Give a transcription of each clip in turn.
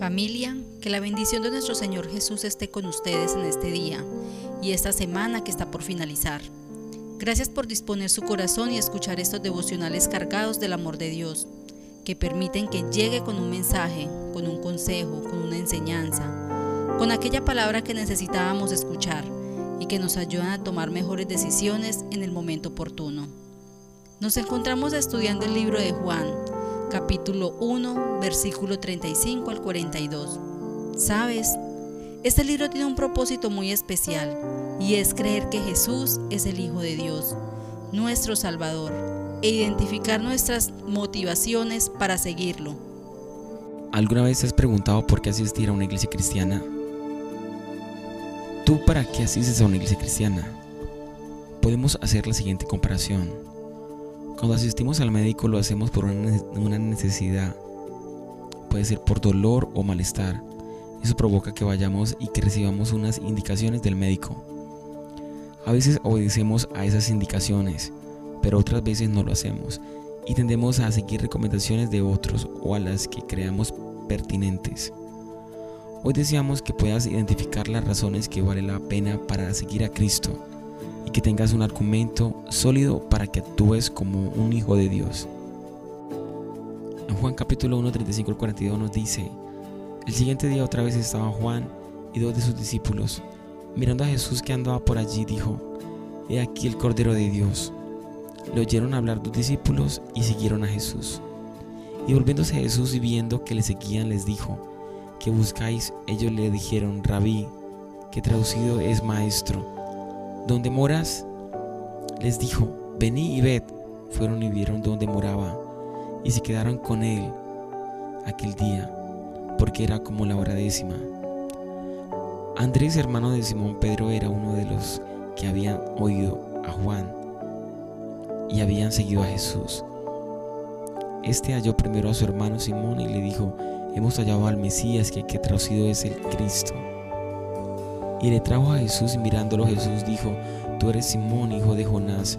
Familia, que la bendición de nuestro Señor Jesús esté con ustedes en este día y esta semana que está por finalizar. Gracias por disponer su corazón y escuchar estos devocionales cargados del amor de Dios, que permiten que llegue con un mensaje, con un consejo, con una enseñanza, con aquella palabra que necesitábamos escuchar y que nos ayudan a tomar mejores decisiones en el momento oportuno. Nos encontramos estudiando el libro de Juan, capítulo 1, versículo 35 al 42. ¿Sabes? Este libro tiene un propósito muy especial y es creer que Jesús es el Hijo de Dios, nuestro Salvador, e identificar nuestras motivaciones para seguirlo. ¿Alguna vez te has preguntado por qué asistir a una iglesia cristiana? ¿Tú para qué asistes a una iglesia cristiana? Podemos hacer la siguiente comparación. Cuando asistimos al médico lo hacemos por una necesidad. Puede ser por dolor o malestar. Eso provoca que vayamos y que recibamos unas indicaciones del médico. A veces obedecemos a esas indicaciones, pero otras veces no lo hacemos y tendemos a seguir recomendaciones de otros o a las que creamos pertinentes. Hoy deseamos que puedas identificar las razones que vale la pena para seguir a Cristo y que tengas un argumento sólido para que actúes como un hijo de Dios. En Juan capítulo 1, 35 al 42 nos dice, el siguiente día otra vez estaban Juan y dos de sus discípulos. Mirando a Jesús que andaba por allí, dijo, He aquí el Cordero de Dios. Le oyeron hablar dos discípulos y siguieron a Jesús. Y volviéndose a Jesús y viendo que le seguían, les dijo, ¿qué buscáis? Ellos le dijeron, Rabí, que traducido es maestro. ¿Dónde moras? Les dijo, vení y ved. Fueron y vieron dónde moraba y se quedaron con él aquel día, porque era como la hora décima. Andrés, hermano de Simón Pedro, era uno de los que habían oído a Juan y habían seguido a Jesús. Este halló primero a su hermano Simón y le dijo, hemos hallado al Mesías que, que traducido es el Cristo. Y le trajo a Jesús y mirándolo Jesús dijo, tú eres Simón, hijo de Jonás,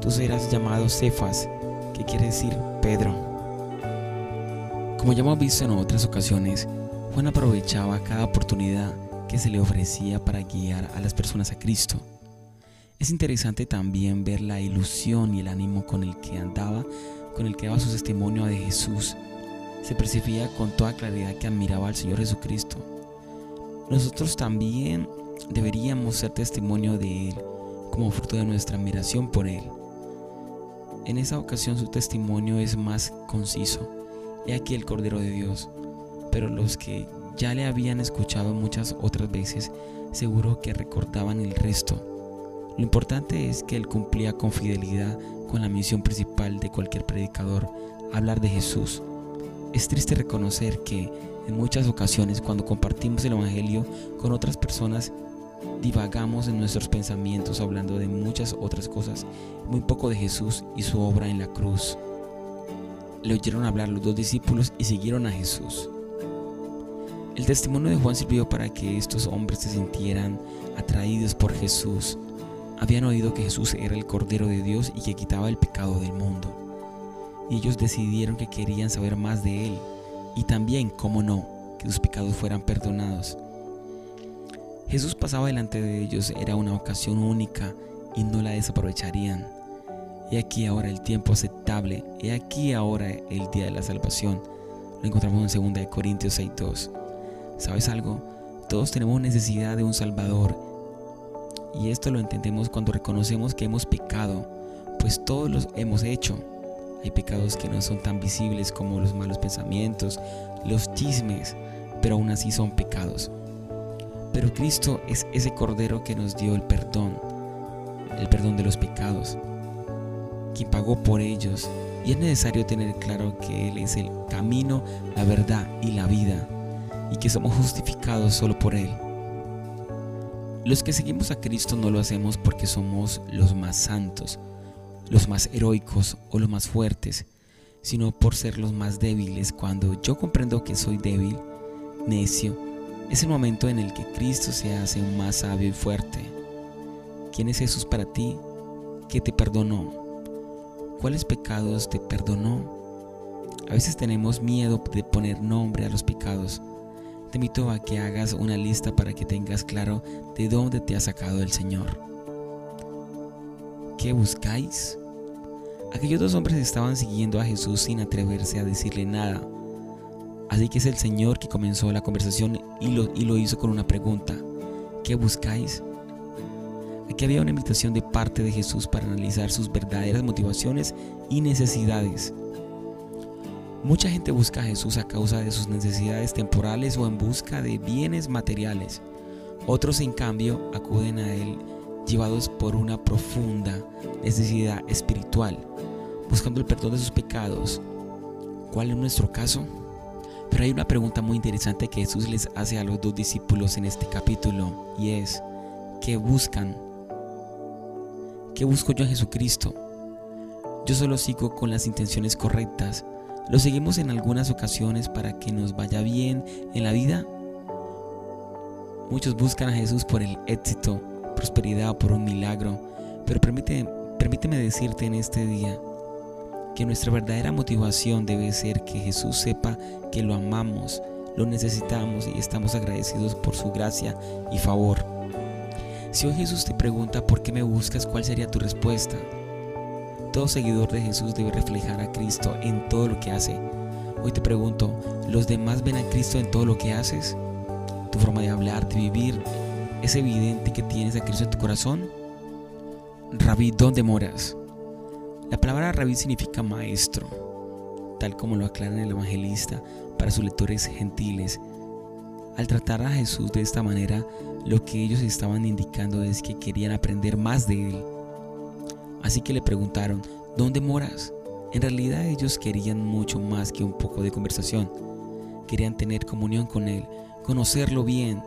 tú serás llamado Cefas, que quiere decir Pedro. Como ya hemos visto en otras ocasiones, Juan aprovechaba cada oportunidad que se le ofrecía para guiar a las personas a Cristo. Es interesante también ver la ilusión y el ánimo con el que andaba, con el que daba su testimonio de Jesús. Se percibía con toda claridad que admiraba al Señor Jesucristo nosotros también deberíamos ser testimonio de Él como fruto de nuestra admiración por Él. En esa ocasión su testimonio es más conciso. He aquí el Cordero de Dios. Pero los que ya le habían escuchado muchas otras veces, seguro que recordaban el resto. Lo importante es que él cumplía con fidelidad con la misión principal de cualquier predicador, hablar de Jesús. Es triste reconocer que en muchas ocasiones cuando compartimos el Evangelio con otras personas, divagamos en nuestros pensamientos hablando de muchas otras cosas, muy poco de Jesús y su obra en la cruz. Le oyeron hablar los dos discípulos y siguieron a Jesús. El testimonio de Juan sirvió para que estos hombres se sintieran atraídos por Jesús. Habían oído que Jesús era el Cordero de Dios y que quitaba el pecado del mundo. Y ellos decidieron que querían saber más de Él y también, cómo no, que sus pecados fueran perdonados. Jesús pasaba delante de ellos, era una ocasión única y no la desaprovecharían. He aquí ahora el tiempo aceptable, he aquí ahora el día de la salvación. Lo encontramos en 2 Corintios 6.2. ¿Sabes algo? Todos tenemos necesidad de un Salvador. Y esto lo entendemos cuando reconocemos que hemos pecado, pues todos los hemos hecho. Hay pecados que no son tan visibles como los malos pensamientos, los chismes, pero aún así son pecados. Pero Cristo es ese Cordero que nos dio el perdón, el perdón de los pecados, quien pagó por ellos. Y es necesario tener claro que Él es el camino, la verdad y la vida, y que somos justificados solo por Él. Los que seguimos a Cristo no lo hacemos porque somos los más santos, los más heroicos o los más fuertes, sino por ser los más débiles. Cuando yo comprendo que soy débil, necio, es el momento en el que Cristo se hace más sabio y fuerte. ¿Quién es Jesús para ti? ¿Qué te perdonó? ¿Cuáles pecados te perdonó? A veces tenemos miedo de poner nombre a los pecados. te invito a que hagas una lista para que tengas claro de dónde te ha sacado el Señor. ¿Qué buscáis? Aquellos dos hombres estaban siguiendo a Jesús sin atreverse a decirle nada. Así que es el Señor que comenzó la conversación y lo, y lo hizo con una pregunta. ¿Qué buscáis? Aquí había una invitación de parte de Jesús para analizar sus verdaderas motivaciones y necesidades. Mucha gente busca a Jesús a causa de sus necesidades temporales o en busca de bienes materiales. Otros, en cambio, acuden a Él llevados por una profunda necesidad espiritual, buscando el perdón de sus pecados. ¿Cuál es nuestro caso? Pero hay una pregunta muy interesante que Jesús les hace a los dos discípulos en este capítulo y es, ¿qué buscan? ¿Qué busco yo en Jesucristo? Yo solo sigo con las intenciones correctas ¿Lo seguimos en algunas ocasiones para que nos vaya bien en la vida? Muchos buscan a Jesús por el éxito, prosperidad por un milagro, pero permíteme, permíteme decirte en este día que nuestra verdadera motivación debe ser que Jesús sepa que lo amamos, lo necesitamos y estamos agradecidos por su gracia y favor. Si hoy Jesús te pregunta por qué me buscas, ¿cuál sería tu respuesta? Todo seguidor de Jesús debe reflejar a Cristo en todo lo que hace. Hoy te pregunto, ¿los demás ven a Cristo en todo lo que haces? ¿Tu forma de hablar, de vivir, es evidente que tienes a Cristo en tu corazón? Rabí, ¿dónde moras? La palabra rabí significa maestro, tal como lo aclara el evangelista para sus lectores gentiles. Al tratar a Jesús de esta manera, lo que ellos estaban indicando es que querían aprender más de Él Así que le preguntaron, ¿dónde moras? En realidad ellos querían mucho más que un poco de conversación. Querían tener comunión con Él, conocerlo bien,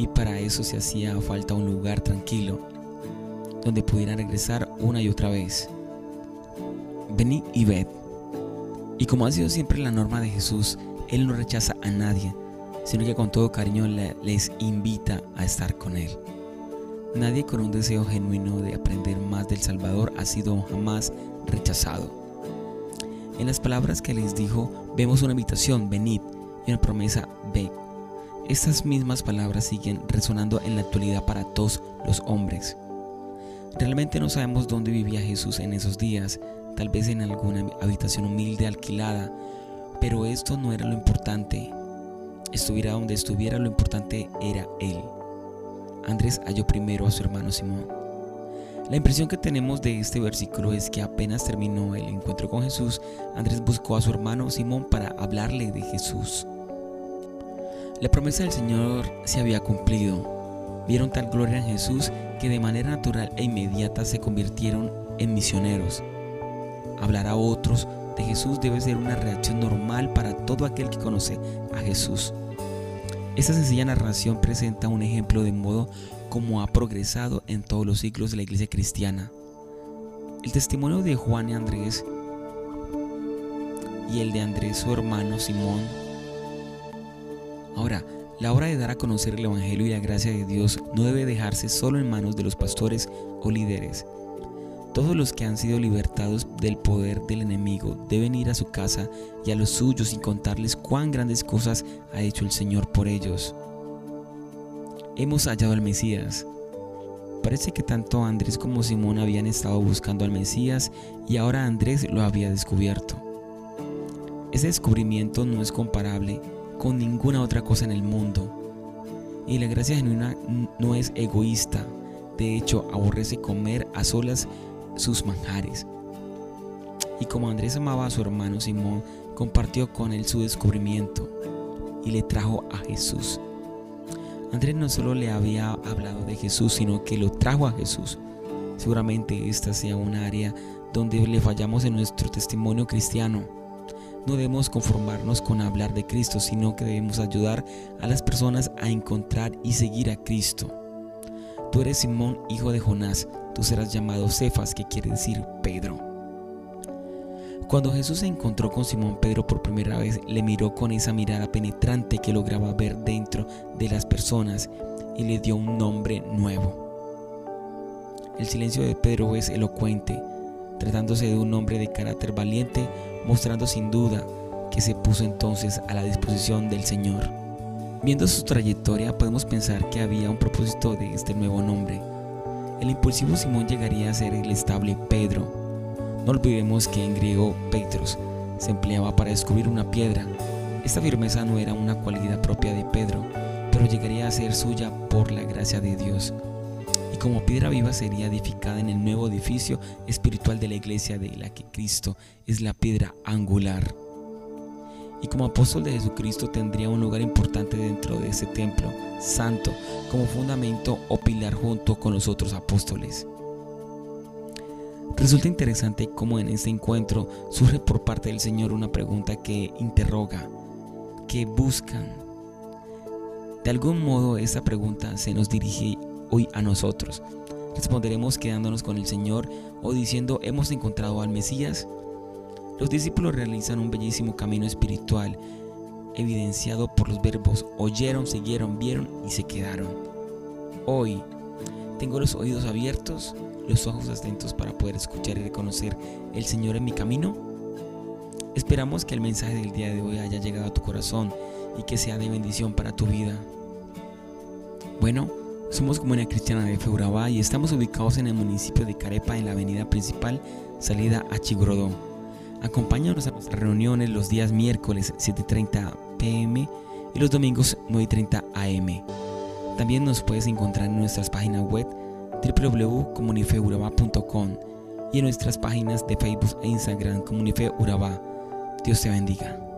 y para eso se hacía falta un lugar tranquilo, donde pudieran regresar una y otra vez. Venid y ved. Y como ha sido siempre la norma de Jesús, Él no rechaza a nadie, sino que con todo cariño les invita a estar con Él. Nadie con un deseo genuino de aprender más del Salvador ha sido jamás rechazado. En las palabras que les dijo vemos una invitación, venid, y una promesa, ve. Estas mismas palabras siguen resonando en la actualidad para todos los hombres. Realmente no sabemos dónde vivía Jesús en esos días, tal vez en alguna habitación humilde alquilada, pero esto no era lo importante. Estuviera donde estuviera, lo importante era Él. Andrés halló primero a su hermano Simón. La impresión que tenemos de este versículo es que apenas terminó el encuentro con Jesús, Andrés buscó a su hermano Simón para hablarle de Jesús. La promesa del Señor se había cumplido. Vieron tal gloria en Jesús que de manera natural e inmediata se convirtieron en misioneros. Hablar a otros de Jesús debe ser una reacción normal para todo aquel que conoce a Jesús. Esta sencilla narración presenta un ejemplo de modo como ha progresado en todos los siglos de la iglesia cristiana. El testimonio de Juan y Andrés y el de Andrés su hermano Simón. Ahora, la hora de dar a conocer el Evangelio y la gracia de Dios no debe dejarse solo en manos de los pastores o líderes, todos los que han sido libertados del poder del enemigo deben ir a su casa y a los suyos y contarles cuán grandes cosas ha hecho el Señor por ellos. Hemos hallado al Mesías. Parece que tanto Andrés como Simón habían estado buscando al Mesías y ahora Andrés lo había descubierto. Ese descubrimiento no es comparable con ninguna otra cosa en el mundo. Y la gracia genuina no es egoísta. De hecho, aborrece comer a solas sus manjares. Y como Andrés amaba a su hermano Simón, compartió con él su descubrimiento y le trajo a Jesús. Andrés no solo le había hablado de Jesús, sino que lo trajo a Jesús. Seguramente esta sea un área donde le fallamos en nuestro testimonio cristiano. No debemos conformarnos con hablar de Cristo, sino que debemos ayudar a las personas a encontrar y seguir a Cristo. Tú eres Simón, hijo de Jonás, tú serás llamado Cefas, que quiere decir Pedro. Cuando Jesús se encontró con Simón Pedro por primera vez, le miró con esa mirada penetrante que lograba ver dentro de las personas y le dio un nombre nuevo. El silencio de Pedro es elocuente, tratándose de un hombre de carácter valiente, mostrando sin duda que se puso entonces a la disposición del Señor. Viendo su trayectoria podemos pensar que había un propósito de este nuevo nombre. El impulsivo Simón llegaría a ser el estable Pedro. No olvidemos que en griego Petros se empleaba para descubrir una piedra. Esta firmeza no era una cualidad propia de Pedro, pero llegaría a ser suya por la gracia de Dios. Como piedra viva sería edificada en el nuevo edificio espiritual de la iglesia de la que Cristo es la piedra angular y como apóstol de Jesucristo tendría un lugar importante dentro de ese templo santo como fundamento o pilar junto con los otros apóstoles. Resulta interesante cómo en este encuentro surge por parte del Señor una pregunta que interroga, que buscan. De algún modo esa pregunta se nos dirige hoy a nosotros. Responderemos quedándonos con el Señor o diciendo hemos encontrado al Mesías los discípulos realizan un bellísimo camino espiritual evidenciado por los verbos oyeron, siguieron, vieron y se quedaron. Hoy tengo los oídos abiertos, los ojos atentos para poder escuchar y reconocer el Señor en mi camino. Esperamos que el mensaje del día de hoy haya llegado a tu corazón y que sea de bendición para tu vida. Bueno, somos Comunidad Cristiana de Feurabá y estamos ubicados en el municipio de Carepa en la avenida principal salida a Chigorodó. Acompáñanos a nuestras reuniones los días miércoles 7.30 pm y los domingos 9.30 am. También nos puedes encontrar en nuestras páginas web www.comunifeuraba.com y en nuestras páginas de Facebook e Instagram Comunife Urabá. Dios te bendiga.